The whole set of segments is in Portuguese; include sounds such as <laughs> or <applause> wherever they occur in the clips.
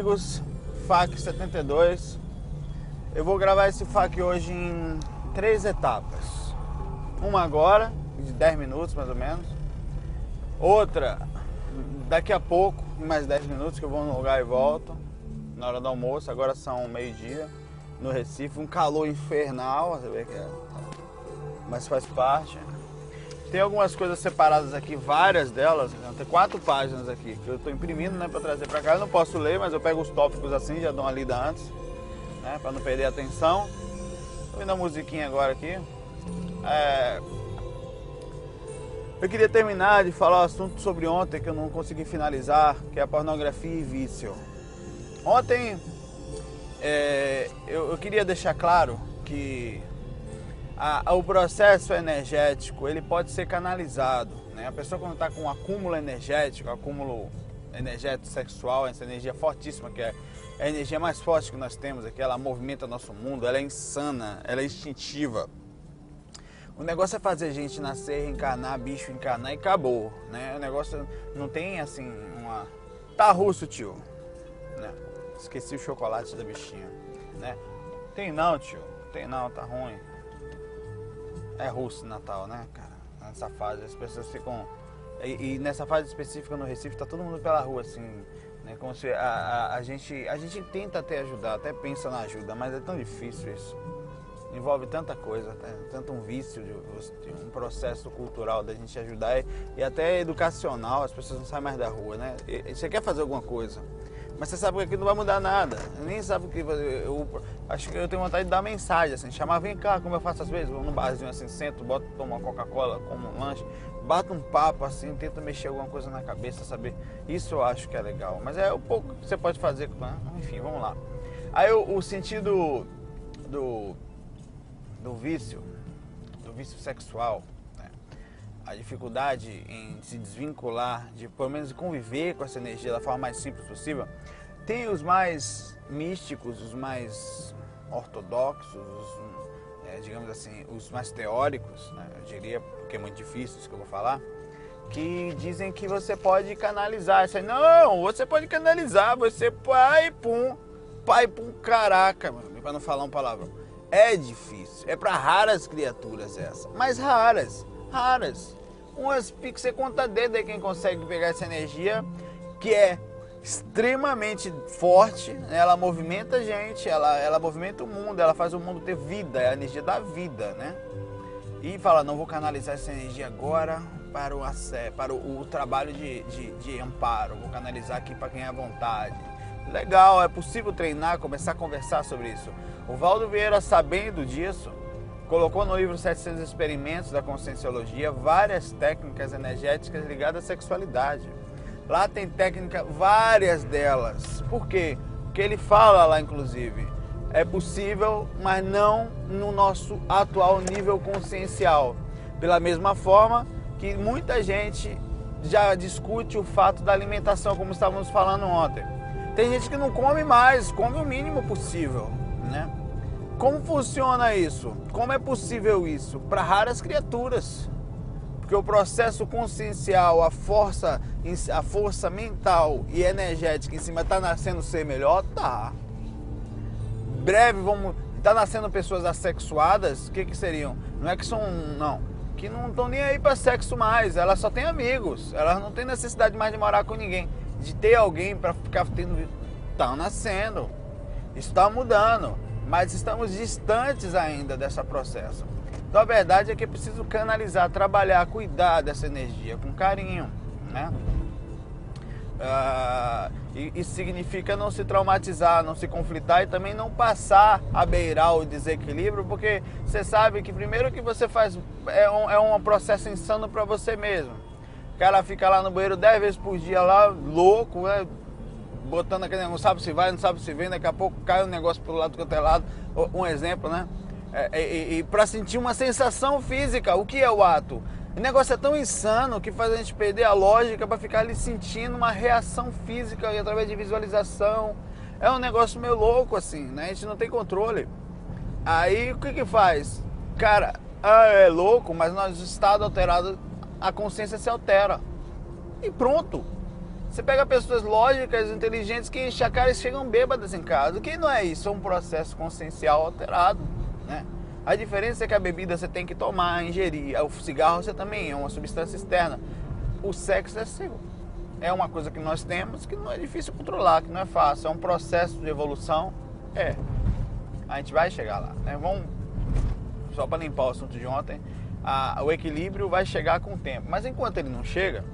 Amigos, FAC 72. Eu vou gravar esse FAC hoje em três etapas. Uma agora, de 10 minutos mais ou menos. Outra daqui a pouco, mais 10 minutos, que eu vou no lugar e volto. Na hora do almoço, agora são meio-dia, no Recife, um calor infernal, você vê que é. Mas faz parte. Tem algumas coisas separadas aqui, várias delas, né? tem quatro páginas aqui que eu estou imprimindo, né, para trazer para cá. Eu não posso ler, mas eu pego os tópicos assim, já dou uma lida antes, né, para não perder a atenção. Tô indo a musiquinha agora aqui. É... Eu queria terminar de falar o assunto sobre ontem que eu não consegui finalizar, que é a pornografia e vício. Ontem é, eu, eu queria deixar claro que a, o processo energético ele pode ser canalizado. Né? A pessoa quando está com um acúmulo energético, acúmulo energético sexual, essa energia fortíssima que é a energia mais forte que nós temos aqui, ela movimenta nosso mundo, ela é insana, ela é instintiva. O negócio é fazer a gente nascer, reencarnar, bicho encarnar e acabou, né? O negócio não tem assim uma tá russo, tio, né? Esqueci o chocolate da bichinha, né? Tem não, tio. Tem não, tá ruim é russo Natal, né, cara? Nessa fase, as pessoas ficam. E, e, nessa fase específica no Recife, tá todo mundo pela rua, assim, né? Como se a, a, a, gente, a gente tenta até ajudar, até pensa na ajuda, mas é tão difícil isso. Envolve tanta coisa, né? tanto um vício, de, de um processo cultural da gente ajudar e, e, até educacional, as pessoas não saem mais da rua, né? E, você quer fazer alguma coisa, mas você sabe que aqui não vai mudar nada. Nem sabe o que. Eu, acho que eu tenho vontade de dar mensagem, assim, chamar, vem cá, como eu faço às vezes, vou num barzinho assim, sento, boto, tomo uma Coca-Cola, como um lanche, bato um papo assim, tenta mexer alguma coisa na cabeça, saber. Isso eu acho que é legal. Mas é o pouco que você pode fazer, né? enfim, vamos lá. Aí o, o sentido do, do vício, do vício sexual, né? a dificuldade em se desvincular, de pelo menos conviver com essa energia da forma mais simples possível, tem os mais místicos, os mais ortodoxos, os, é, digamos assim, os mais teóricos, né, eu diria, porque é muito difícil isso que eu vou falar, que dizem que você pode canalizar. Aí, não, você pode canalizar, você pai pum, pai pum, caraca, para não falar um palavrão. É difícil, é para raras criaturas essa, mas raras, raras. Umas que você conta dedo aí quem consegue pegar essa energia que é extremamente forte, né? ela movimenta a gente, ela, ela movimenta o mundo, ela faz o mundo ter vida, é a energia da vida, né? E fala, não vou canalizar essa energia agora para o, para o, o trabalho de, de, de, amparo, vou canalizar aqui para quem é à vontade. Legal, é possível treinar, começar a conversar sobre isso. O Valdo Vieira, sabendo disso, colocou no livro 700 Experimentos da Conscienciologia várias técnicas energéticas ligadas à sexualidade. Lá tem técnica, várias delas. Por quê? Porque ele fala lá, inclusive, é possível, mas não no nosso atual nível consciencial. Pela mesma forma que muita gente já discute o fato da alimentação, como estávamos falando ontem. Tem gente que não come mais, come o mínimo possível, né? Como funciona isso? Como é possível isso? Para raras criaturas. Porque o processo consciencial, a força, a força mental e energética em cima está nascendo ser melhor? Tá. Breve vamos. Tá nascendo pessoas assexuadas? O que, que seriam? Não é que são. Não. Que não estão nem aí para sexo mais. Elas só têm amigos. Elas não têm necessidade mais de morar com ninguém. De ter alguém para ficar tendo. Estão nascendo. Está mudando. Mas estamos distantes ainda desse processo. Então a verdade é que é preciso canalizar, trabalhar, cuidar dessa energia com carinho, né? Uh, e, significa não se traumatizar, não se conflitar e também não passar a beirar o desequilíbrio, porque você sabe que primeiro que você faz é um, é um processo insano para você mesmo. O cara fica lá no banheiro 10 vezes por dia lá, louco, né? botando aquele não sabe se vai, não sabe se vem, daqui a pouco cai um negócio pro lado do outro lado. Um exemplo, né? É, e, e para sentir uma sensação física, o que é o ato? O negócio é tão insano que faz a gente perder a lógica para ficar ali sentindo uma reação física através de visualização. É um negócio meio louco assim, né? A gente não tem controle. Aí o que que faz? Cara, ah, é louco, mas no estado alterado a consciência se altera. E pronto. Você pega pessoas lógicas, inteligentes que a cara e chegam bêbadas em casa. O que não é isso? É um processo consciencial alterado, né? A diferença é que a bebida você tem que tomar, ingerir. O cigarro você também é uma substância externa. O sexo é seu. É uma coisa que nós temos que não é difícil controlar, que não é fácil. É um processo de evolução. É. A gente vai chegar lá. Né? Vamos, só para limpar o assunto de ontem, a, o equilíbrio vai chegar com o tempo. Mas enquanto ele não chega,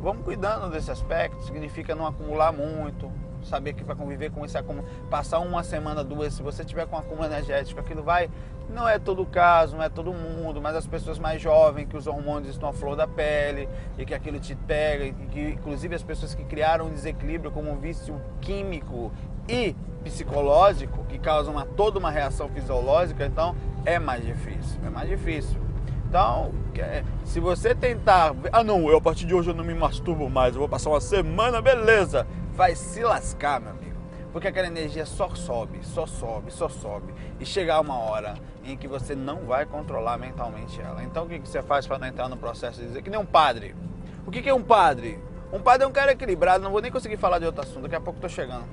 vamos cuidando desse aspecto. Significa não acumular muito, saber que vai conviver com esse acúmulo, passar uma semana, duas, se você tiver com acúmulo energético, aquilo vai, não é todo caso, não é todo mundo, mas as pessoas mais jovens, que os hormônios estão à flor da pele e que aquilo te pega, e que inclusive as pessoas que criaram um desequilíbrio como um vício químico e psicológico, que causa uma, toda uma reação fisiológica, então é mais difícil, é mais difícil. Então, se você tentar, ah não, eu a partir de hoje eu não me masturbo mais, eu vou passar uma semana, beleza vai se lascar, meu amigo. Porque aquela energia só sobe, só sobe, só sobe. E chegar uma hora em que você não vai controlar mentalmente ela. Então o que você faz para não entrar no processo de dizer que nem um padre? O que é um padre? Um padre é um cara equilibrado, não vou nem conseguir falar de outro assunto, daqui a pouco tô chegando.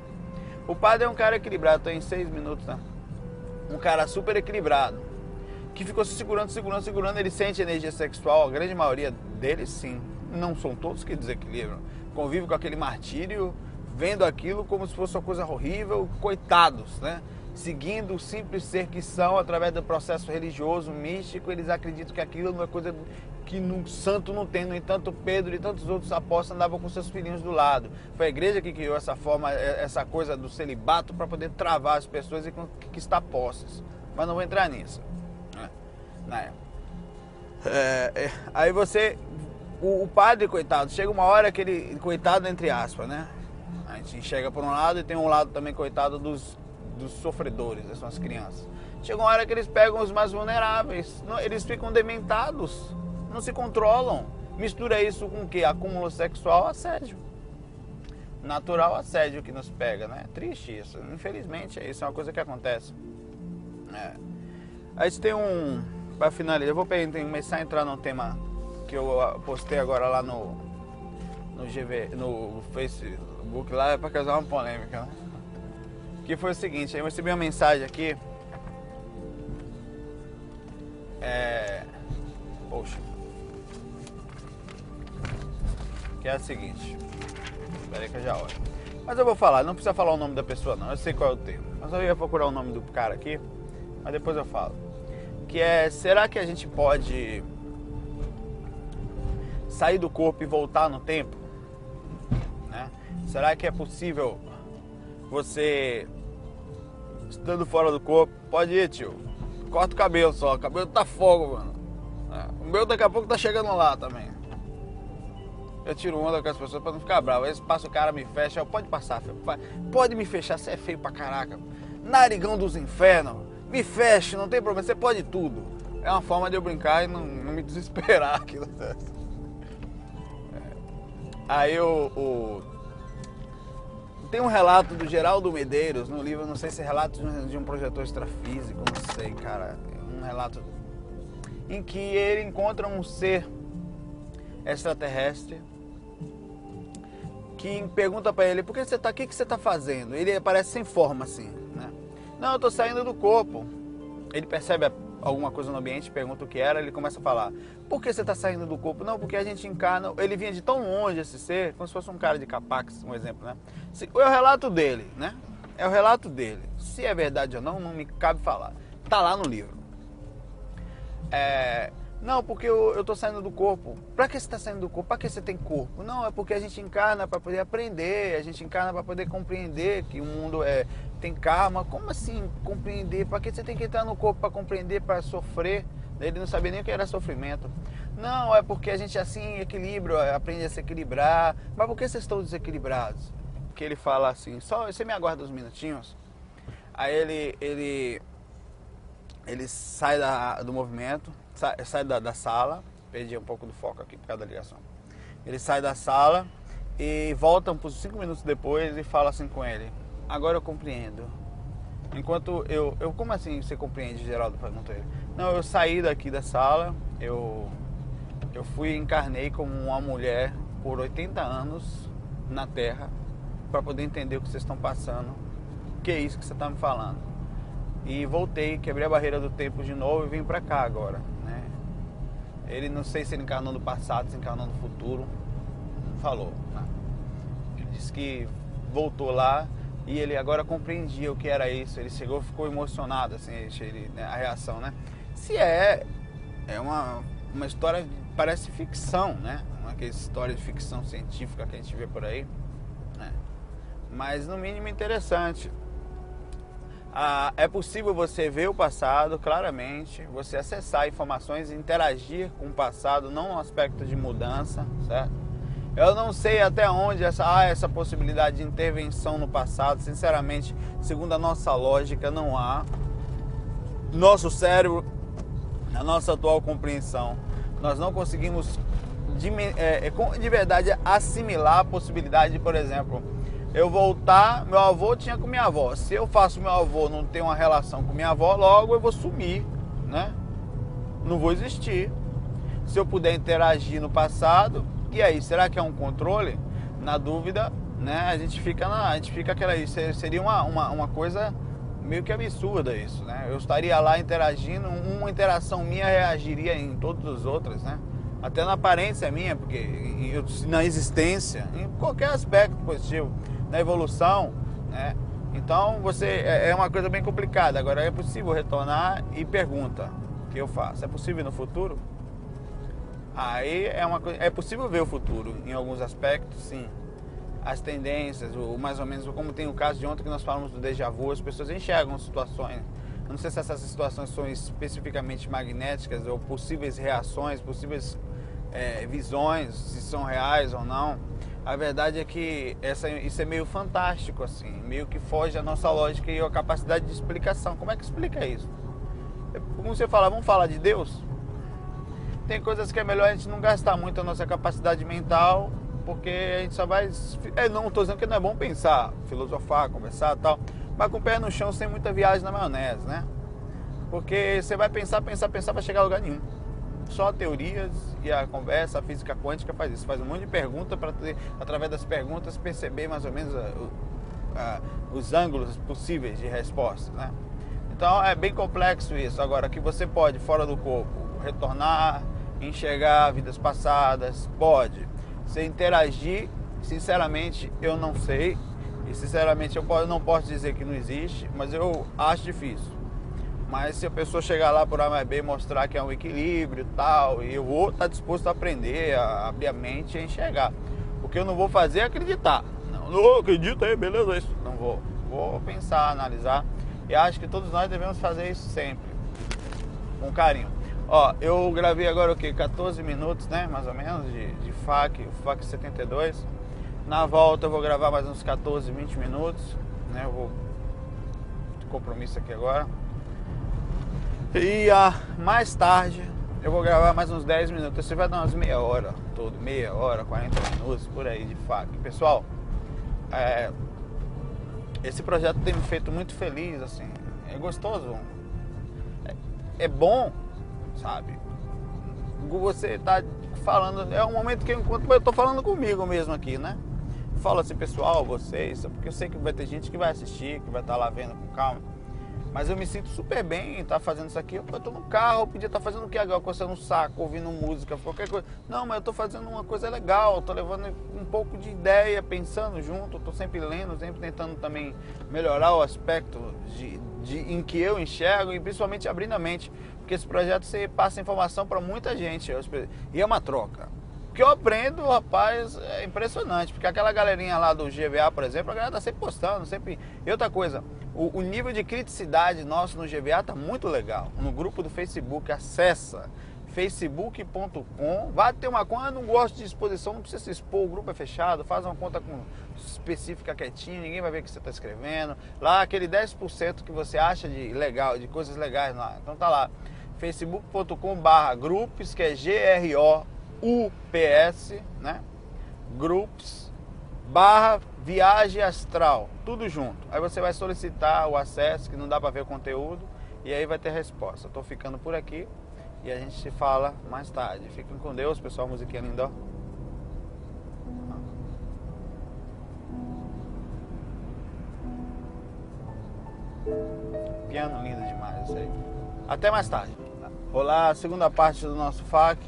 O padre é um cara equilibrado, tô em seis minutos, tá? Um cara super equilibrado. Que ficou se segurando, segurando, segurando, ele sente energia sexual, a grande maioria deles sim. Não são todos que desequilibram. Convive com aquele martírio vendo aquilo como se fosse uma coisa horrível, coitados, né? Seguindo o simples ser que são através do processo religioso, místico, eles acreditam que aquilo é coisa que no santo não tem. No entanto, Pedro e tantos outros apóstolos andavam com seus filhinhos do lado. Foi a igreja que criou essa forma, é, essa coisa do celibato para poder travar as pessoas e conquistar posses. Mas não vou entrar nisso. Né? É, é, aí você, o, o padre, coitado, chega uma hora que ele, coitado entre aspas, né? Gente enxerga por um lado e tem um lado também, coitado, dos, dos sofredores, são as crianças. Chega uma hora que eles pegam os mais vulneráveis, eles ficam dementados, não se controlam. Mistura isso com o que? Acúmulo sexual, assédio. Natural assédio que nos pega, né? Triste isso. Infelizmente, isso é uma coisa que acontece. É. A gente tem um. Para finalizar, eu vou começar a entrar num tema que eu postei agora lá no, no GV, no Lá é para causar uma polêmica, né? Que foi o seguinte, eu recebi uma mensagem aqui. É. Poxa. Que é a seguinte. Espera aí que eu já olho. Mas eu vou falar, não precisa falar o nome da pessoa não, eu sei qual é o tema. Mas eu ia procurar o nome do cara aqui, mas depois eu falo. Que é, será que a gente pode sair do corpo e voltar no tempo? Será que é possível você, estando fora do corpo, pode ir, tio? Corta o cabelo só, o cabelo tá fogo, mano. É, o meu daqui a pouco tá chegando lá também. Eu tiro onda com as pessoas pra não ficar bravo. Aí passa o cara, me fecha, pode passar, filho. pode me fechar, você é feio pra caraca. Narigão dos infernos, me feche, não tem problema, você pode tudo. É uma forma de eu brincar e não, não me desesperar <laughs> aquilo. É. Aí o, o tem um relato do Geraldo Medeiros no livro, não sei se é relato de um projetor extrafísico, não sei, cara. Um relato em que ele encontra um ser extraterrestre que pergunta para ele: "Por que você tá aqui? O que você tá fazendo?" Ele aparece sem forma assim, né? "Não, eu tô saindo do corpo." Ele percebe alguma coisa no ambiente, pergunta o que era, ele começa a falar: Por que você está saindo do corpo? Não, porque a gente encarna. Ele vinha de tão longe esse ser, como se fosse um cara de capax, um exemplo, né? É o relato dele, né? É o relato dele. Se é verdade ou não, não me cabe falar. Tá lá no livro. É, Não, porque eu, eu tô saindo do corpo. Pra que você tá saindo do corpo? Pra que você tem corpo? Não, é porque a gente encarna para poder aprender, a gente encarna para poder compreender que o mundo é tem karma. Como assim compreender? Pra que você tem que entrar no corpo para compreender, para sofrer? Ele não sabia nem o que era sofrimento. Não, é porque a gente assim equilibra, aprende a se equilibrar. Mas por que vocês estão desequilibrados? Que ele fala assim, só você me aguarda uns minutinhos. Aí ele ele ele sai da, do movimento, sai, sai da, da, sala, perdi um pouco do foco aqui por causa da ligação. Ele sai da sala e volta uns 5 minutos depois e fala assim com ele: Agora eu compreendo. Enquanto eu. eu como assim você compreende, Geraldo? Perguntou ele. Não, eu saí daqui da sala, eu, eu fui encarnei como uma mulher por 80 anos na Terra para poder entender o que vocês estão passando. O que é isso que você está me falando? E voltei, quebrei a barreira do tempo de novo e vim para cá agora. Ele não sei se ele encarnou no passado, se encarnou no futuro. Não falou. Né? Ele disse que voltou lá e ele agora compreendia o que era isso. Ele chegou, ficou emocionado, assim, ele, né, a reação, né? Se é, é uma, uma história, parece ficção, né? Uma história de ficção científica que a gente vê por aí. Né? Mas no mínimo interessante. Ah, é possível você ver o passado claramente, você acessar informações interagir com o passado, não no aspecto de mudança, certo? Eu não sei até onde essa, há essa possibilidade de intervenção no passado, sinceramente, segundo a nossa lógica, não há. Nosso cérebro, na nossa atual compreensão, nós não conseguimos de, é, é de verdade assimilar a possibilidade de, por exemplo, eu voltar, meu avô tinha com minha avó. Se eu faço meu avô não ter uma relação com minha avó, logo eu vou sumir, né? Não vou existir. Se eu puder interagir no passado, e aí, será que é um controle? Na dúvida, né? A gente fica na, a gente fica aquela seria uma, uma, uma coisa meio que absurda isso, né? Eu estaria lá interagindo, uma interação minha reagiria em todas as outras, né? Até na aparência minha, porque eu, na existência, em qualquer aspecto positivo na evolução, né? Então você é, é uma coisa bem complicada. Agora é possível retornar e pergunta o que eu faço. É possível no futuro? Aí é uma é possível ver o futuro em alguns aspectos, sim. As tendências, o mais ou menos como tem o caso de ontem que nós falamos do déjà vu, as pessoas enxergam situações. Não sei se essas situações são especificamente magnéticas ou possíveis reações, possíveis é, visões, se são reais ou não a verdade é que essa, isso é meio fantástico, assim, meio que foge da nossa lógica e a capacidade de explicação. Como é que explica isso? É como você fala, vamos falar de Deus? Tem coisas que é melhor a gente não gastar muito a nossa capacidade mental, porque a gente só vai. É, não estou dizendo que não é bom pensar, filosofar, conversar tal, mas com o pé no chão sem muita viagem na maionese, né? Porque você vai pensar, pensar, pensar para chegar a lugar nenhum só teorias e a conversa, a física quântica faz isso, faz um monte de perguntas para através das perguntas perceber mais ou menos a, a, os ângulos possíveis de resposta, né? Então é bem complexo isso. Agora que você pode fora do corpo retornar, enxergar vidas passadas, pode. Se interagir, sinceramente eu não sei e sinceramente eu não posso dizer que não existe, mas eu acho difícil. Mas se a pessoa chegar lá por A mais B e mostrar que é um equilíbrio e tal, e eu vou estar disposto a aprender, a abrir a mente e enxergar. O que eu não vou fazer é acreditar. Não, não acredito aí, beleza, isso. Não vou. Vou pensar, analisar. E acho que todos nós devemos fazer isso sempre. Com carinho. Ó, eu gravei agora o que? 14 minutos, né? Mais ou menos, de, de FAC, FAC 72. Na volta eu vou gravar mais uns 14, 20 minutos. Né? Eu vou. Compromisso aqui agora. E ah, mais tarde eu vou gravar mais uns 10 minutos. Você vai dar umas meia hora todo, meia hora, 40 minutos por aí de fato. Pessoal, é, esse projeto tem me feito muito feliz, assim. É gostoso. É, é bom, sabe? Você tá falando. É um momento que enquanto eu tô falando comigo mesmo aqui, né? Fala assim, pessoal, vocês, porque eu sei que vai ter gente que vai assistir, que vai estar tá lá vendo com calma Mas eu me sinto super bem em estar fazendo isso aqui. Eu tô no carro, eu podia estar fazendo o que agora? Coçando um saco, ouvindo música, qualquer coisa. Não, mas eu tô fazendo uma coisa legal, tô levando um pouco de ideia, pensando junto, tô sempre lendo, sempre tentando também melhorar o aspecto de, de, em que eu enxergo e principalmente abrindo a mente. Porque esse projeto você passa informação para muita gente. E é uma troca. Que eu aprendo, rapaz, é impressionante. Porque aquela galerinha lá do GVA, por exemplo, a galera tá sempre postando, sempre. E outra coisa, o, o nível de criticidade nosso no GVA tá muito legal. No grupo do Facebook, acessa facebook.com. Vai ter uma conta, não gosto de exposição, não precisa se expor, o grupo é fechado, faz uma conta com, específica quietinho, ninguém vai ver o que você está escrevendo. Lá aquele 10% que você acha de legal, de coisas legais lá. Então tá lá. facebook.com barra grupos, que é G-R-O UPS, né? Groups barra viagem astral, tudo junto. Aí você vai solicitar o acesso, que não dá para ver o conteúdo, e aí vai ter resposta. Estou ficando por aqui e a gente se fala mais tarde. Fiquem com Deus, pessoal, musiquinha linda. Piano lindo demais isso aí. Até mais tarde. Olá, segunda parte do nosso FAQ.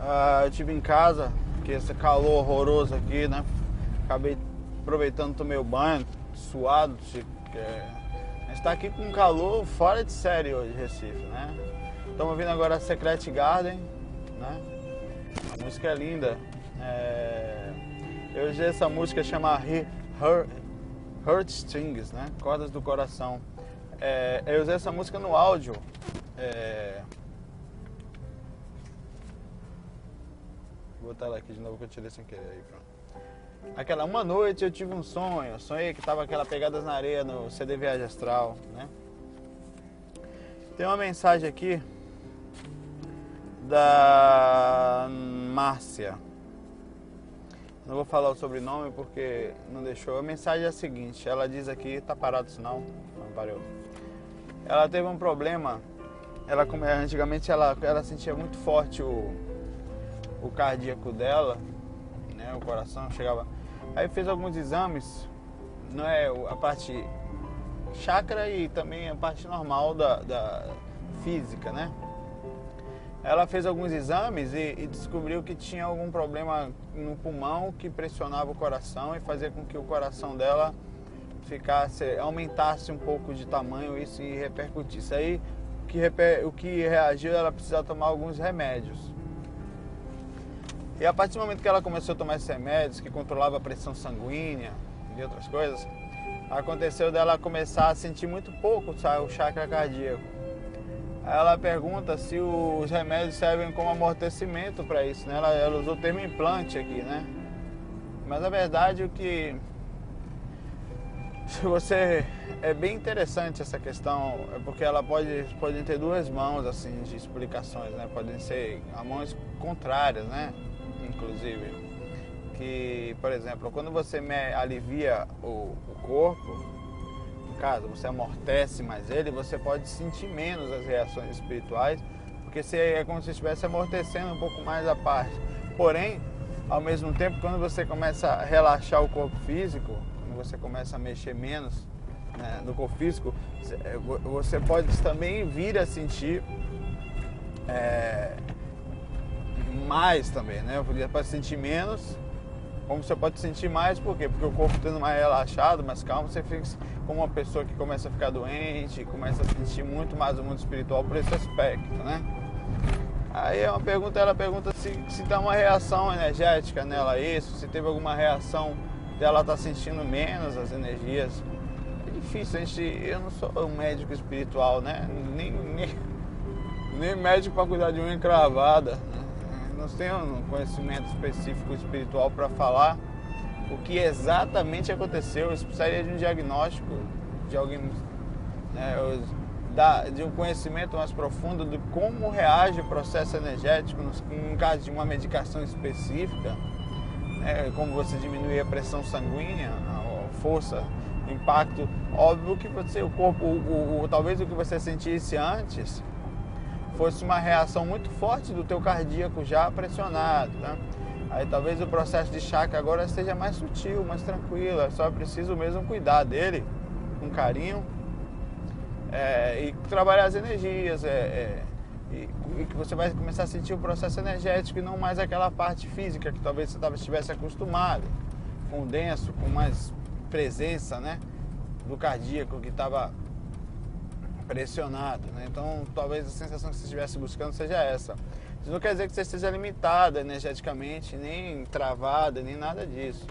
Uh, eu tive em casa, porque esse calor horroroso aqui, né? Acabei aproveitando, tomei o banho, suado. É... A gente tá aqui com calor fora de série hoje, Recife, né? Estamos ouvindo agora a Secret Garden, né? A música é linda. É... Eu usei essa música chama Hurt Strings, né? Cordas do Coração. É... Eu usei essa música no áudio. É... botar ela aqui de novo que eu tirei sem querer aí, pronto. Aquela uma noite eu tive um sonho, sonhei que tava aquela pegadas na areia no CD Viagem Astral, né? Tem uma mensagem aqui da Márcia. Não vou falar o sobrenome porque não deixou. A mensagem é a seguinte, ela diz aqui, tá parado o sinal? Não parou. Ela teve um problema, ela antigamente ela, ela sentia muito forte o o cardíaco dela, né, o coração chegava. Aí fez alguns exames, não é a parte chakra e também a parte normal da, da física, né? Ela fez alguns exames e, e, descobriu que tinha algum problema no pulmão que pressionava o coração e fazia com que o coração dela ficasse, aumentasse um pouco de tamanho e repercutisse. Aí o que, o que reagiu, ela precisava tomar alguns remédios. E a partir do momento que ela começou a tomar esses remédios, que controlava a pressão sanguínea e outras coisas, aconteceu dela começar a sentir muito pouco sabe, o chakra cardíaco. Aí ela pergunta se os remédios servem como amortecimento para isso, né? Ela, ela usou o termo implante aqui, né? Mas a verdade é que <laughs> se você é bem interessante essa questão, é porque ela pode pode ter duas mãos assim de explicações, né? Podem ser mãos contrárias, né? Inclusive, que, por exemplo, quando você alivia o, o corpo, caso, você amortece mais ele, você pode sentir menos as reações espirituais, porque você, é como se estivesse amortecendo um pouco mais a parte. Porém, ao mesmo tempo, quando você começa a relaxar o corpo físico, quando você começa a mexer menos né, no corpo físico, você é, pode também vir a sentir é, mais também, né? Eu podia para sentir menos, como você pode sentir mais, por quê? Porque o corpo estando mais relaxado, mais calmo, você fica como uma pessoa que começa a ficar doente, começa a sentir muito mais o mundo espiritual por esse aspecto, né? Aí é uma pergunta, ela pergunta se, se dá uma reação energética nela isso, se teve alguma reação dela tá sentindo menos as energias. É difícil, a gente, eu não sou um médico espiritual, né? Nem, nem, nem médico para cuidar de uma encravada. Né? Não tenho um conhecimento específico espiritual para falar o que exatamente aconteceu. Eu precisaria de um diagnóstico de alguém, né, de um conhecimento mais profundo de como reage o processo energético no, caso de uma medicação específica, né, como você diminuir a pressão sanguínea, a força, impacto. Óbvio que você, o corpo, o, o, talvez o que você sentisse antes fosse uma reação muito forte do teu cardíaco já pressionado, né? Aí talvez o processo de chakra agora seja mais sutil, mais tranquilo, é só preciso mesmo cuidar dele com carinho, é, e trabalhar as energias. É, é, e, e, que você vai começar a sentir o processo energético e não mais aquela parte física que talvez você estivesse acostumado, com denso, com mais presença né, do cardíaco que estava pressionado. Né? Então talvez a sensação que você estivesse buscando seja essa. Isso não quer dizer que você esteja limitada energeticamente, nem travada, nem nada disso.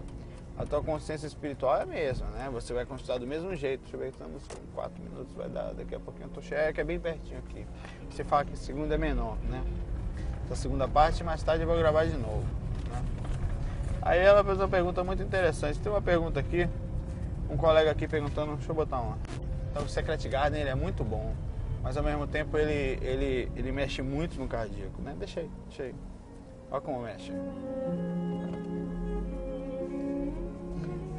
A tua consciência espiritual é a mesma, né? Você vai continuar do mesmo jeito. Deixa eu ver, estamos com 4 minutos, vai dar daqui a pouquinho. Eu tô cheio, é é bem pertinho aqui. Você fala que segunda é menor, né? Essa segunda parte, mais tarde eu vou gravar de novo. Né? Aí ela fez uma pergunta muito interessante. Tem uma pergunta aqui, um colega aqui perguntando, deixa eu botar uma. Então, o Secret Garden ele é muito bom mas ao mesmo tempo ele, ele, ele mexe muito no cardíaco, né? Deixa aí, deixa aí. Olha como mexe.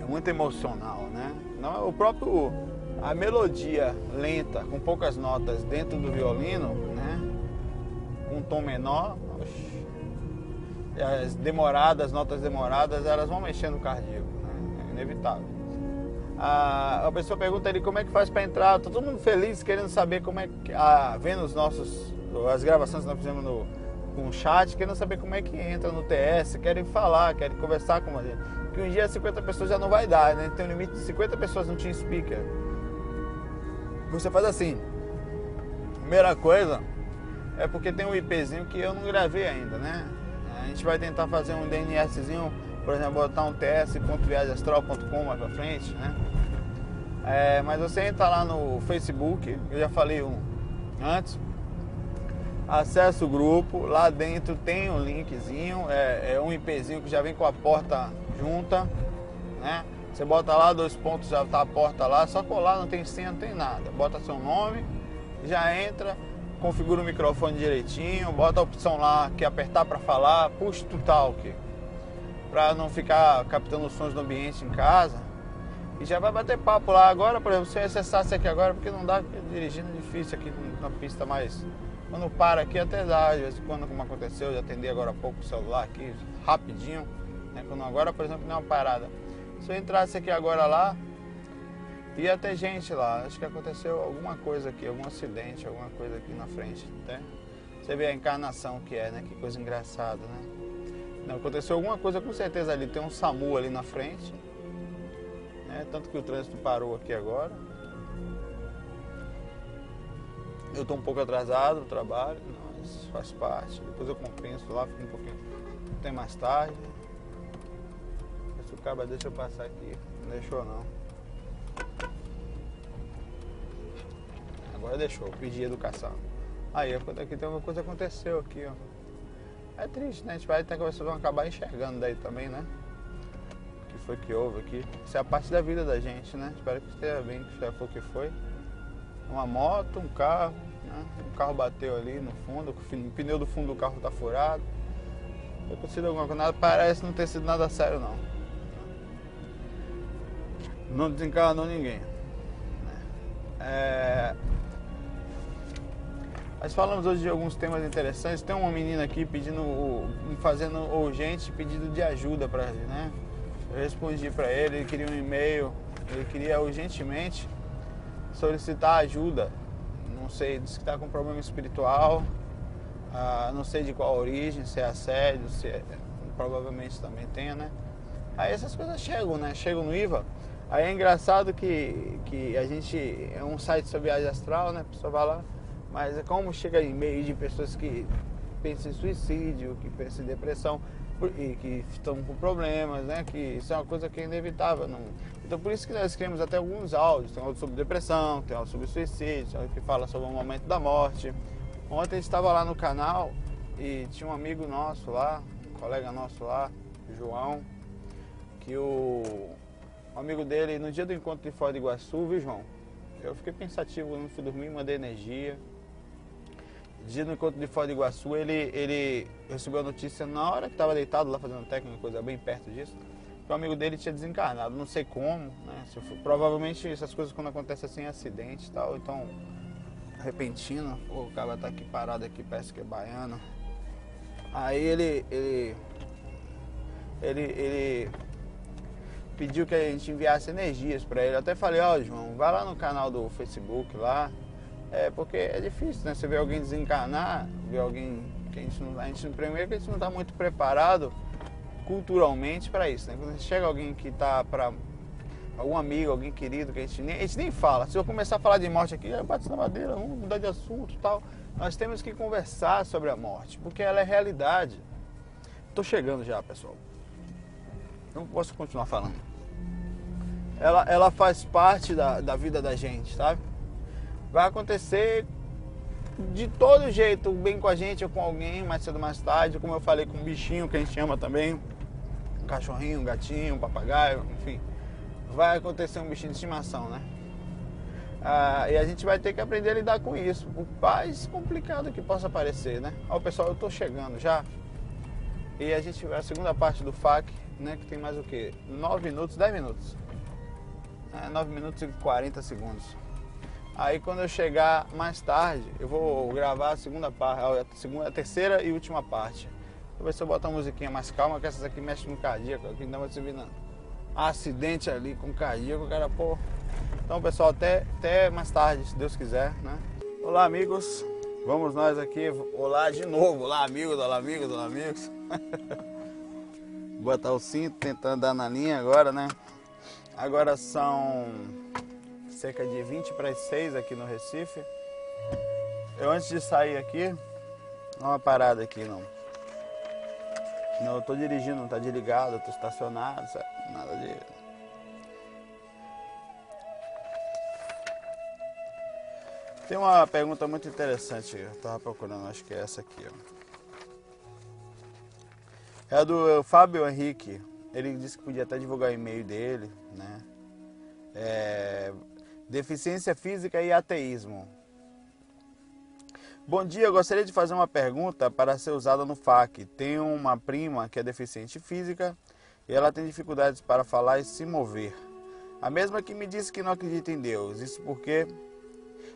É muito emocional, né? Não, o próprio a melodia lenta, com poucas notas dentro do violino, né? Um tom menor, as demoradas, notas demoradas, elas vão mexer no cardíaco, né? É inevitável a, a pessoa pergunta ali como é que faz para entrar, tá todo mundo feliz querendo saber como é que, a, vendo os nossos, as gravações que nós fizemos no, com o chat, querendo saber como é que entra no TS, querem falar, querem conversar com a gente. Porque um dia 50 pessoas já não vai dar, né? Tem um limite de 50 pessoas no Team Speaker. Você faz assim, primeira coisa é porque tem um IPzinho que eu não gravei ainda, né? A gente vai tentar fazer um DNSzinho, por exemplo, botar um ts.viagemastral.com mais pra frente, né? É, mas você entra lá no Facebook, eu já falei um antes, acessa o grupo, lá dentro tem um linkzinho, é, é um IPzinho que já vem com a porta junta, né? Você bota lá dois pontos, já tá a porta lá, só colar, não tem senha, não tem nada. Bota seu nome, já entra, configura o microfone direitinho, bota a opção lá que é apertar para falar, push to talk, para não ficar captando sons do ambiente em casa e já vai bater papo lá agora, por exemplo, se eu acessasse aqui agora, porque não dá, dirigindo é difícil aqui na pista mais. Quando para aqui até dá, de vez em quando, como aconteceu, eu atendi agora há pouco o celular aqui, rapidinho. Né? Quando agora, por exemplo, é uma parada. Se eu entrasse aqui agora lá, ia ter gente lá. Acho que aconteceu alguma coisa aqui, algum acidente, alguma coisa aqui na frente. Né? Você vê a encarnação que é, né? Que coisa engraçada, né? Aconteceu alguma coisa com certeza ali. Tem um SAMU ali na frente. Né? Tanto que o trânsito parou aqui agora. Eu estou um pouco atrasado no trabalho, mas faz parte. Depois eu compenso lá, fico um pouquinho. Tem mais tarde. Se o cara deixa eu passar aqui, não deixou não. Agora deixou, pedi educação. Aí, aqui tem uma coisa aconteceu aqui, ó. É triste, né? A gente vai até que vocês vão acabar enxergando daí também, né? foi que houve aqui. Isso é a parte da vida da gente, né? Espero que esteja bem, que já foi o que foi. Uma moto, um carro, né? Um carro bateu ali no fundo, o pneu do fundo do carro está furado. Foi acontecido alguma coisa, nada, parece não ter sido nada sério não. Não desencarnou ninguém. É... Nós falamos hoje de alguns temas interessantes. Tem uma menina aqui pedindo, fazendo urgente pedido de ajuda para né? Eu respondi para ele, ele queria um e-mail, ele queria urgentemente solicitar ajuda. Não sei, disse que está com problema espiritual, ah, não sei de qual origem, se é assédio, se é, provavelmente também tenha, né? Aí essas coisas chegam, né? Chegam no IVA. Aí é engraçado que, que a gente é um site sobre viagem astral, né? A pessoa vai lá, mas é como chega e-mail de pessoas que pensam em suicídio, que pensam em depressão e que estão com problemas, né? Que isso é uma coisa que é inevitável. Não... Então por isso que nós criamos até alguns áudios. Tem áudio sobre depressão, tem áudio sobre suicídio, tem áudio que fala sobre o momento da morte. Ontem estava lá no canal e tinha um amigo nosso lá, um colega nosso lá, João, que o, o amigo dele, no dia do encontro de Foz do Iguaçu, viu João? Eu fiquei pensativo, não fui dormir, mandei energia dia no encontro de Foz do Iguaçu, ele, ele recebeu a notícia na hora que estava deitado lá fazendo técnica, coisa bem perto disso, que o amigo dele tinha desencarnado, não sei como, né? For, provavelmente essas coisas quando acontecem assim, acidente e tal, então repentino, Pô, o cara tá aqui parado aqui, parece que é baiano. Aí ele, ele, ele, ele pediu que a gente enviasse energias para ele. Eu até falei, ó oh, João, vai lá no canal do Facebook lá, É, porque é difícil, né? Você vê alguém desencarnar, ver alguém que a gente não, a gente, primeiro que a gente não está muito preparado culturalmente para isso, né? Quando chega alguém que está para algum amigo, alguém querido que a gente nem, a gente nem fala. Se eu começar a falar de morte aqui, eu bato na madeira, vamos mudar de assunto, tal. Nós temos que conversar sobre a morte, porque ela é realidade. Estou chegando já, pessoal. Não posso continuar falando. Ela, ela faz parte da, da vida da gente, sabe? Vai acontecer de todo jeito, bem com a gente ou com alguém, mais cedo ou mais tarde, como eu falei com um bichinho que a gente ama também, um cachorrinho, um gatinho, um papagaio, enfim. Vai acontecer um bichinho de estimação, né? Ah, e a gente vai ter que aprender a lidar com isso, por mais complicado que possa parecer, né? Ó, pessoal, eu tô chegando já. E a gente a segunda parte do FAQ, né? Que tem mais o quê? 9 minutos, 10 minutos. É, 9 minutos e 40 segundos. Aí quando eu chegar mais tarde, eu vou gravar a segunda parte, a, segunda, a terceira e última parte. Vou ver se eu boto uma musiquinha mais calma, que essas aqui mexem no cardíaco, aqui não vai se vir acidente ali com cardíaco, cara, pô. Então pessoal, até, até mais tarde, se Deus quiser, né? Olá amigos, vamos nós aqui, olá de novo, olá amigos, olá amigos, olá amigos. Botar o cinto, tentando dar na linha agora, né? Agora são cerca de 20 para as 6 aqui no Recife. Eu antes de sair aqui, dá uma parada aqui não. Não, eu tô dirigindo, não tá desligado, eu tô estacionado, nada de. Tem uma pergunta muito interessante, eu tava procurando, acho que é essa aqui, ó. É do Fábio Henrique. Ele disse que podia até divulgar o e-mail dele, né? É, deficiência física e ateísmo. Bom dia, eu gostaria de fazer uma pergunta para ser usada no FAQ. Tenho uma prima que é deficiente física e ela tem dificuldades para falar e se mover. A mesma que me disse que não acredita em Deus. Isso porque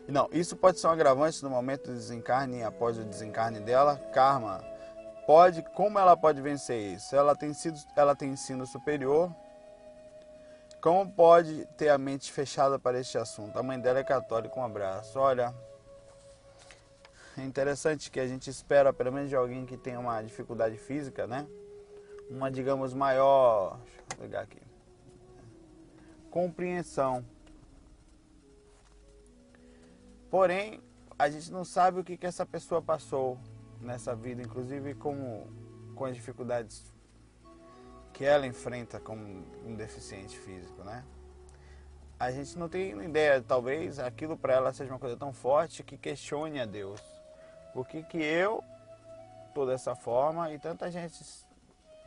não, isso pode ser um agravante no momento do desencarne e após o desencarne dela, karma. Pode, como ela pode vencer isso? Ela tem sido, ela tem ensino superior como pode ter a mente fechada para este assunto? A mãe dela é católica, um abraço. Olha, é interessante que a gente espera, pelo menos de alguém que tenha uma dificuldade física, né? Uma, digamos, maior. Deixa eu pegar aqui. Compreensão. Porém, a gente não sabe o que, que essa pessoa passou nessa vida, inclusive com, com as dificuldades que ela enfrenta como um deficiente físico, né? A gente não tem ideia, talvez aquilo para ela seja uma coisa tão forte que questione a Deus. Por que, que eu tô dessa forma e tanta gente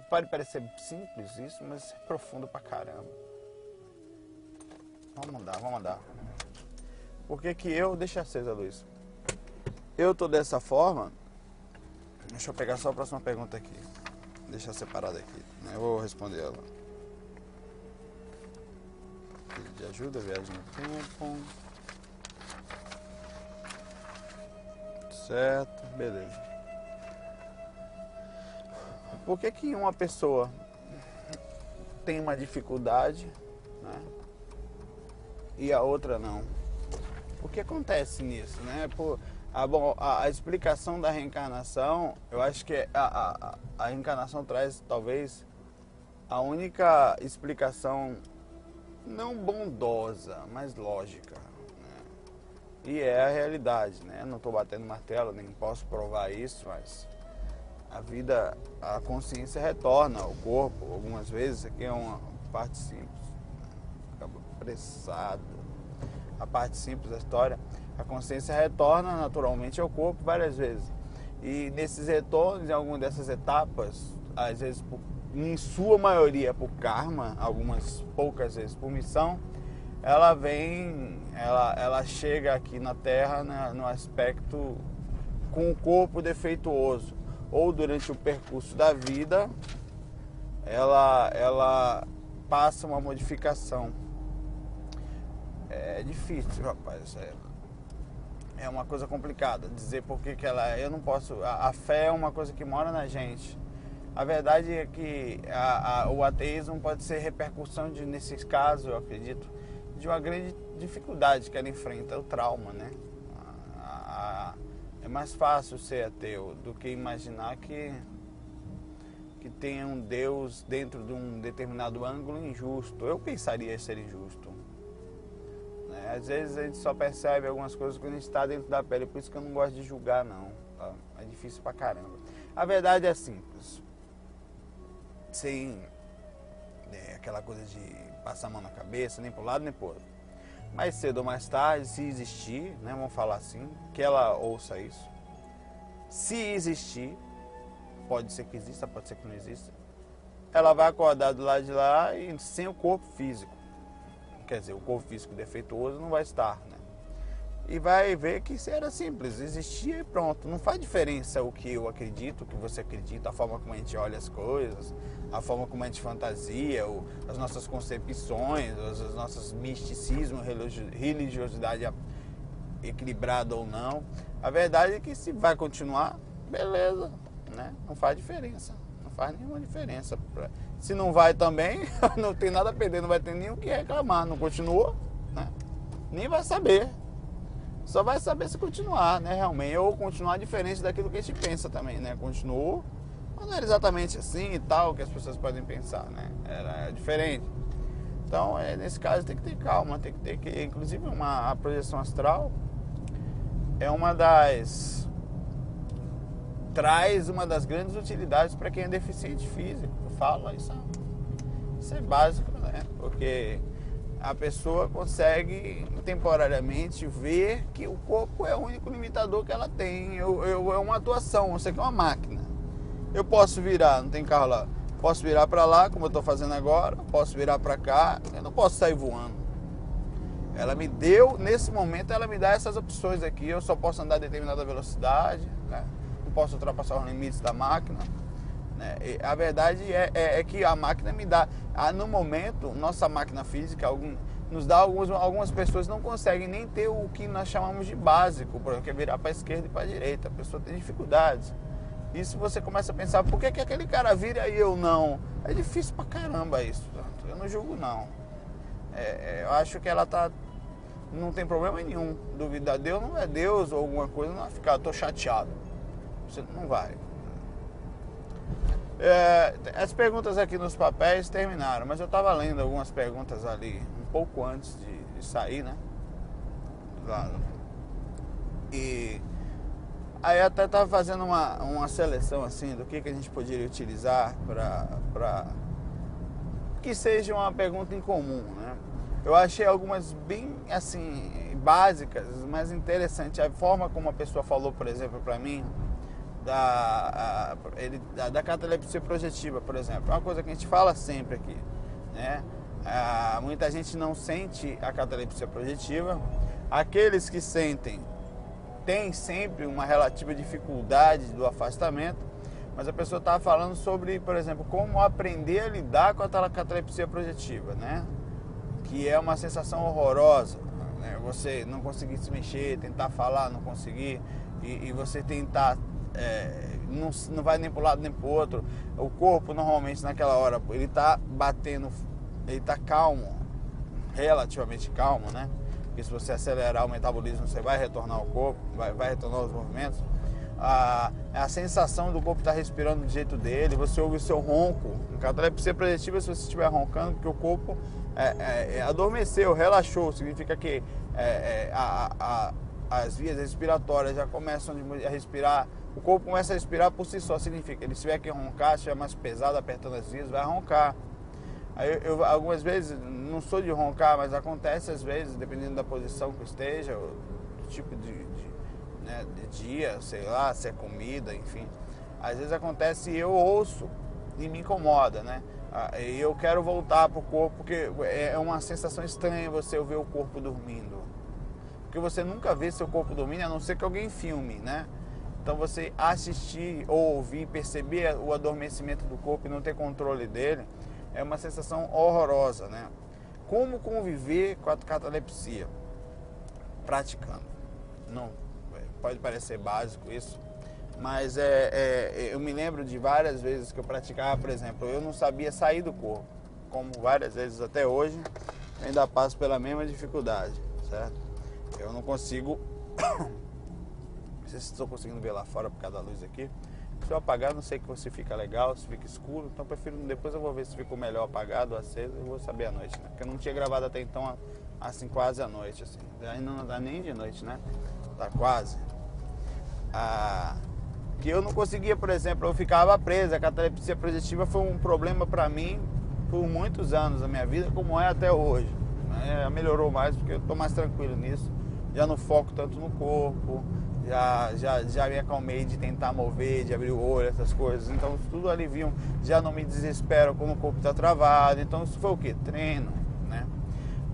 pode parecer simples isso, mas é profundo pra caramba. Vamos mandar, vamos mandar. Por que, que eu. Deixa acesa a luz. Eu tô dessa forma. Deixa eu pegar só a próxima pergunta aqui. Deixa separado aqui. Né? Eu vou responder ela. Pedido de ajuda, viagem no tempo. Certo, beleza. Por que, que uma pessoa tem uma dificuldade né, e a outra não? O que acontece nisso, né? Por, a, bom, a, a, explicação da reencarnação, eu acho que a, a, a reencarnação traz talvez a única explicação não bondosa, mas lógica. Né? E é a realidade, né? Não estou batendo martelo, nem posso provar isso, mas a vida, a consciência retorna ao corpo. Algumas vezes, aqui é uma parte simples, acaba apressado. A parte simples da história, a consciência retorna naturalmente ao corpo várias vezes. E nesses retornos, em alguma dessas etapas, às vezes por em sua maioria por karma, algumas poucas vezes por missão, ela vem, ela, ela chega aqui na Terra né, no aspecto com o corpo defeituoso, ou durante o percurso da vida, ela, ela passa uma modificação. É difícil, rapaz, é, é uma coisa complicada dizer porque que ela, eu não posso, a, a fé é uma coisa que mora na gente a verdade é que a, a, o ateísmo pode ser repercussão de, nesses casos, eu acredito, de uma grande dificuldade que ela enfrenta, o trauma, né? é mais fácil ser ateu do que imaginar que que tenha um Deus dentro de um determinado ângulo injusto. Eu pensaria ser injusto. Às vezes a gente só percebe algumas coisas quando a gente está dentro da pele, por isso que eu não gosto de julgar, não. Tá? É difícil pra caramba. A verdade é simples. Sem né, aquela coisa de passar a mão na cabeça, nem um lado nem para outro. Mais cedo ou mais tarde, se existir, né, vamos falar assim, que ela ouça isso. Se existir, pode ser que exista, pode ser que não exista. Ela vai acordar do lado de lá e sem o corpo físico. Quer dizer, o corpo físico defeituoso não vai estar, né? E vai ver que isso era simples, existia e pronto. Não faz diferença o que eu acredito, o que você acredita, a forma como a gente olha as coisas, a forma como a gente fantasia, as nossas concepções, os nossos misticismos, religiosidade equilibrada ou não. A verdade é que se vai continuar, beleza, né? Não faz diferença. Não faz nenhuma diferença. Se não vai também, <laughs> não tem nada a perder, não vai ter nem o que reclamar. Não continua, né? Nem vai saber. Só vai saber se continuar, né? Realmente. Ou continuar diferente daquilo que a gente pensa também, né? Continuou, mas não era exatamente assim e tal que as pessoas podem pensar, né? Era diferente. Então, é, nesse caso, tem que ter calma, tem que ter que. Inclusive, uma, a projeção astral é uma das traz uma das grandes utilidades para quem é deficiente físico. Eu falo isso, isso é básico, né? Porque a pessoa consegue temporariamente ver que o corpo é o único limitador que ela tem. Eu, eu, é uma atuação, isso aqui é uma máquina. Eu posso virar, não tem carro lá. Posso virar para lá, como eu estou fazendo agora. Posso virar para cá. Eu não posso sair voando. Ela me deu, nesse momento, ela me dá essas opções aqui. Eu só posso andar a determinada velocidade. Né? Posso ultrapassar os limites da máquina. Né? a verdade é, é, é, que a máquina me dá, no momento, nossa máquina física algum, nos dá algumas, algumas pessoas não conseguem nem ter o que nós chamamos de básico, porque é virar para a esquerda e para a direita. A pessoa tem dificuldades. E se você começa a pensar, por que, que aquele cara vira e eu não? É difícil pra caramba isso. Eu não julgo não. É, é, eu acho que ela tá. Não tem problema nenhum. Duvidar Deus não é Deus ou alguma coisa, não vai ficar, tô chateado. Não vai. É, as perguntas aqui nos papéis terminaram, mas eu estava lendo algumas perguntas ali um pouco antes de, de sair, né? Claro. E aí até estava fazendo uma, uma seleção assim do que, que a gente poderia utilizar para que seja uma pergunta em comum, né? Eu achei algumas bem assim básicas, mas interessante a forma como a pessoa falou, por exemplo, para mim da, ele, da, da, catalepsia projetiva, por exemplo. É uma coisa que a gente fala sempre aqui. Né? Ah, muita gente não sente a catalepsia projetiva. Aqueles que sentem têm sempre uma relativa dificuldade do afastamento, mas a pessoa estava falando sobre, por exemplo, como aprender a lidar com a catalepsia projetiva, né? que é uma sensação horrorosa. Né? Você não conseguir se mexer, tentar falar, não conseguir, e, e você tentar é, não, não vai nem para um lado nem para o outro. O corpo normalmente naquela hora ele está batendo, ele está calmo, relativamente calmo, né? Porque se você acelerar o metabolismo, você vai retornar o corpo, vai, vai retornar os movimentos. A, a sensação do corpo estar tá respirando do jeito dele, você ouve o seu ronco. No catalepsia projetiva, se você estiver roncando, porque o corpo é, é, é, adormeceu, relaxou, significa que é, é, a, a, as vias respiratórias já começam a respirar o corpo começa a respirar por si só, significa, ele tiver que roncar, se estiver mais pesado, apertando as vias, vai roncar. Aí eu, algumas vezes, não sou de roncar, mas acontece às vezes, dependendo da posição que esteja, do tipo de, de, né, de dia, sei lá, se é comida, enfim. Às vezes acontece e eu ouço e me incomoda, né? Ah, e eu quero voltar pro corpo, porque é uma sensação estranha você ouvir o corpo dormindo. Porque você nunca vê seu corpo dormindo, a não ser que alguém filme, né? Então você assistir ou ouvir, perceber o adormecimento do corpo e não ter controle dele, é uma sensação horrorosa, né? Como conviver com a catalepsia? Praticando. Não, pode parecer básico isso, mas é, é, eu me lembro de várias vezes que eu praticava, por exemplo, eu não sabia sair do corpo, como várias vezes até hoje, ainda passo pela mesma dificuldade, certo? Eu não consigo <coughs> Não sei se estou conseguindo ver lá fora por causa da luz aqui. Se eu apagar, não sei se fica legal, se fica escuro. Então prefiro depois eu vou ver se ficou melhor apagado aceso. Eu vou saber à noite, né? Porque eu não tinha gravado até então assim quase à noite, assim. Ainda não dá nem de noite, né? Tá quase. Ah, que eu não conseguia, por exemplo, eu ficava presa. A catalepsia projetiva foi um problema para mim por muitos anos da minha vida, como é até hoje. É, melhorou mais porque eu tô mais tranquilo nisso. Já não foco tanto no corpo já, já, já me acalmei de tentar mover, de abrir o olho, essas coisas. Então tudo aliviam, já não me desespero quando o corpo está travado. Então isso foi o que? Treino, né?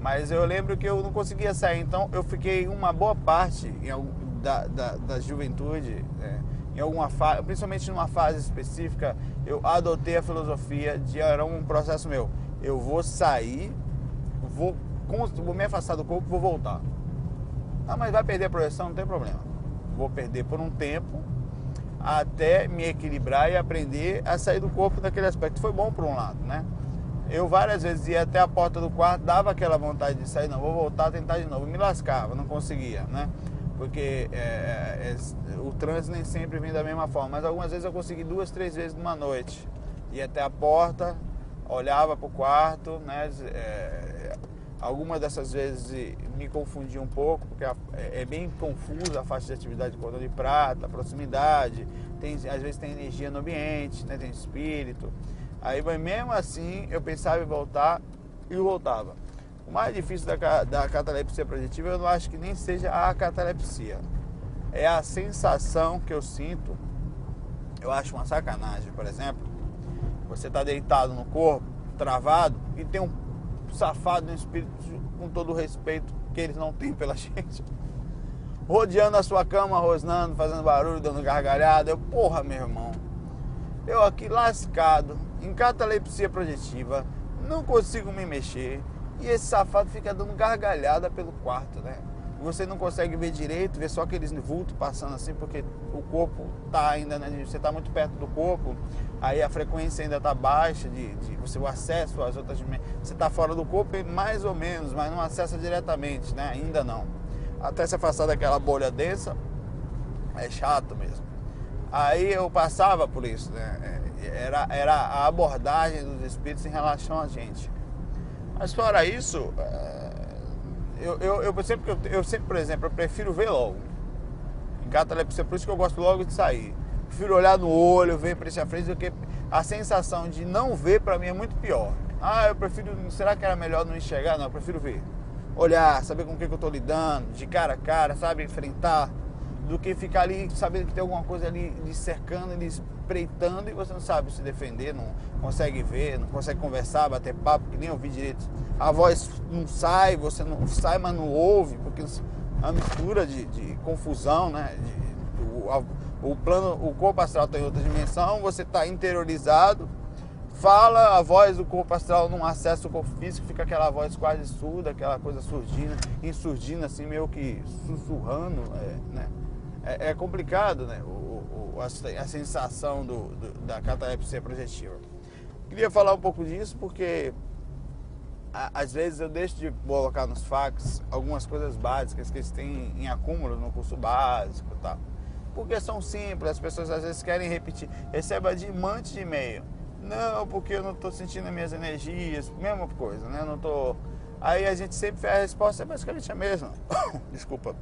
Mas eu lembro que eu não conseguia sair, então eu fiquei uma boa parte em, da, da, da juventude, né? em alguma fase, principalmente numa fase específica, eu adotei a filosofia de era um processo meu. Eu vou sair, vou, vou me afastar do corpo, vou voltar. Ah, mas vai perder a projeção, não tem problema vou perder por um tempo até me equilibrar e aprender a sair do corpo daquele aspecto. Foi bom por um lado, né? Eu várias vezes ia até a porta do quarto, dava aquela vontade de sair, não, vou voltar a tentar de novo. Me lascava, não conseguia, né? Porque é, é, é o trânsito nem sempre vem da mesma forma. Mas algumas vezes eu consegui duas, três vezes numa noite. Ia até a porta, olhava para o quarto, né? É, Algumas dessas vezes me confundi um pouco, porque é, é bem confusa a faixa de atividade de cordão de prata, proximidade, tem, às vezes tem energia no ambiente, né, tem espírito. Aí, mas mesmo assim, eu pensava em voltar e voltava. O mais difícil da, da catalepsia projetiva eu não acho que nem seja a catalepsia. É a sensação que eu sinto. Eu acho uma sacanagem, por exemplo. Você está deitado no corpo, travado, e tem um safado no espírito, com todo o respeito que eles não têm pela <laughs> gente. Rodeando a sua cama, rosnando, fazendo barulho, dando gargalhada. Eu, porra, meu irmão. Eu aqui lascado, em catalepsia projetiva, não consigo me mexer. E esse safado fica dando gargalhada pelo quarto, né? Você não consegue ver direito, ver só aqueles vultos passando assim, porque o corpo está ainda, né, você está muito perto do corpo, aí a frequência ainda está baixa, de, de, você, o acesso às outras você está fora do corpo mais ou menos, mas não acessa diretamente, né? ainda não. Até se afastar daquela bolha densa, é chato mesmo. Aí eu passava por isso, né? É, era, era a abordagem dos espíritos em relação a gente. Mas fora isso, é, eu, eu, eu, sempre, eu, eu sempre, por exemplo, eu prefiro ver logo. Em catalepsia, por isso que eu gosto logo de sair. Prefiro olhar no olho, ver para a frente, porque a sensação de não ver para mim é muito pior. Ah, eu prefiro. Será que era melhor não enxergar? Não, eu prefiro ver. Olhar, saber com o que, que eu estou lidando, de cara a cara, sabe? Enfrentar do que ficar ali sabendo que tem alguma coisa ali lhe cercando, lhe espreitando e você não sabe se defender, não consegue ver, não consegue conversar, bater papo, que nem ouvir direito. A voz não sai, você não sai, mas não ouve, porque é uma mistura de, de confusão, né? De, o, a, o plano, o corpo astral está em outra dimensão, você está interiorizado, fala, a voz do corpo astral não acessa o corpo físico, fica aquela voz quase surda, aquela coisa surgindo, insurgindo assim, meio que sussurrando, é, né? é, é complicado, né? O, a, a, sensação do, do, da catalepsia projetiva. Queria falar um pouco disso porque a, às vezes eu deixo de colocar nos fax algumas coisas básicas que eles têm em acúmulo no curso básico e tal. Porque são simples, as pessoas às vezes querem repetir. Receba de monte de e-mail. Não, porque eu não estou sentindo as minhas energias, mesma coisa, né? Eu não tô. Aí a gente sempre faz a resposta é basicamente a mesma. <coughs> Desculpa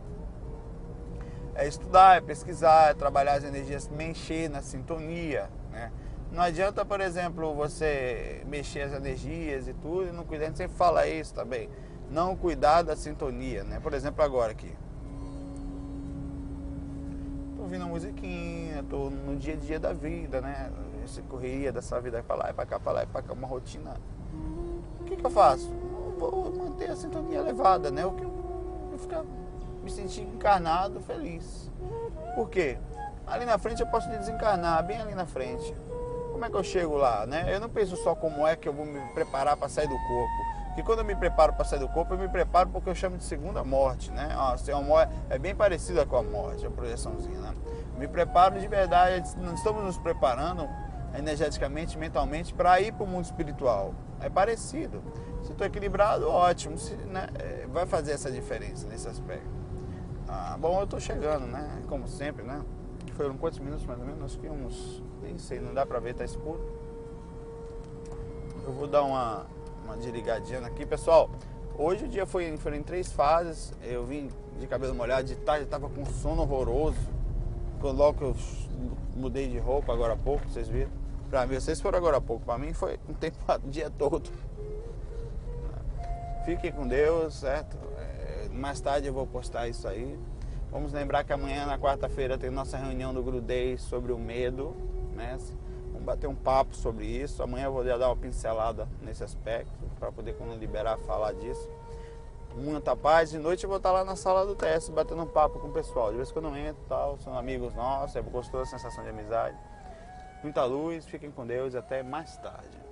é estudar, é pesquisar, é trabalhar as energias, mexer na sintonia, né? Não adianta, por exemplo, você mexer as energias e tudo e não cuidar, a gente sempre fala isso também. Não cuidar da sintonia, né? Por exemplo, agora aqui. Tô ouvindo uma musiquinha, tô no dia a dia da vida, né? Essa correria dessa vida pra lá e pra cá, pra lá e pra cá, uma rotina. O que, que eu faço? Eu vou manter a sintonia elevada, né? O que eu vou ficar me sentir encarnado, feliz. Por quê? Ali na frente eu posso desencarnar, bem ali na frente. Como é que eu chego lá, né? Eu não penso só como é que eu vou me preparar para sair do corpo. Porque quando eu me preparo para sair do corpo, eu me preparo porque eu chamo de segunda morte, né? Morte, é bem parecida com a morte, a projeçãozinha, né? Me preparo de verdade, estamos nos preparando energeticamente, mentalmente, para ir para o mundo espiritual. É parecido. Se estou equilibrado, ótimo. Se, né, é, vai fazer essa diferença nesse aspecto. Ah, bom, eu tô chegando, né? Como sempre, né? Foram quantos minutos mais ou menos? Acho que uns. Nem sei, não dá pra ver, tá escuro. Eu vou dar uma, uma desligadinha aqui, pessoal. Hoje o dia foi, foi em três fases. Eu vim de cabelo molhado, de tarde tava com sono horroroso. Logo que eu mudei de roupa agora há pouco, vocês viram. Pra mim, vocês foram agora há pouco. Pra mim foi um tempo <laughs> o dia todo. Fiquem com Deus, certo? É, mais tarde eu vou postar isso aí. Vamos lembrar que amanhã, na quarta-feira, tem nossa reunião do Grudei sobre o medo, né? Vamos bater um papo sobre isso. Amanhã eu vou dar uma pincelada nesse aspecto, para poder, quando liberar, falar disso. Muita paz. De noite eu vou estar lá na sala do teste, batendo um papo com o pessoal. De vez em quando eu entro tal, são amigos nossos, é gostoso a sensação de amizade. Muita luz, fiquem com Deus e até mais tarde.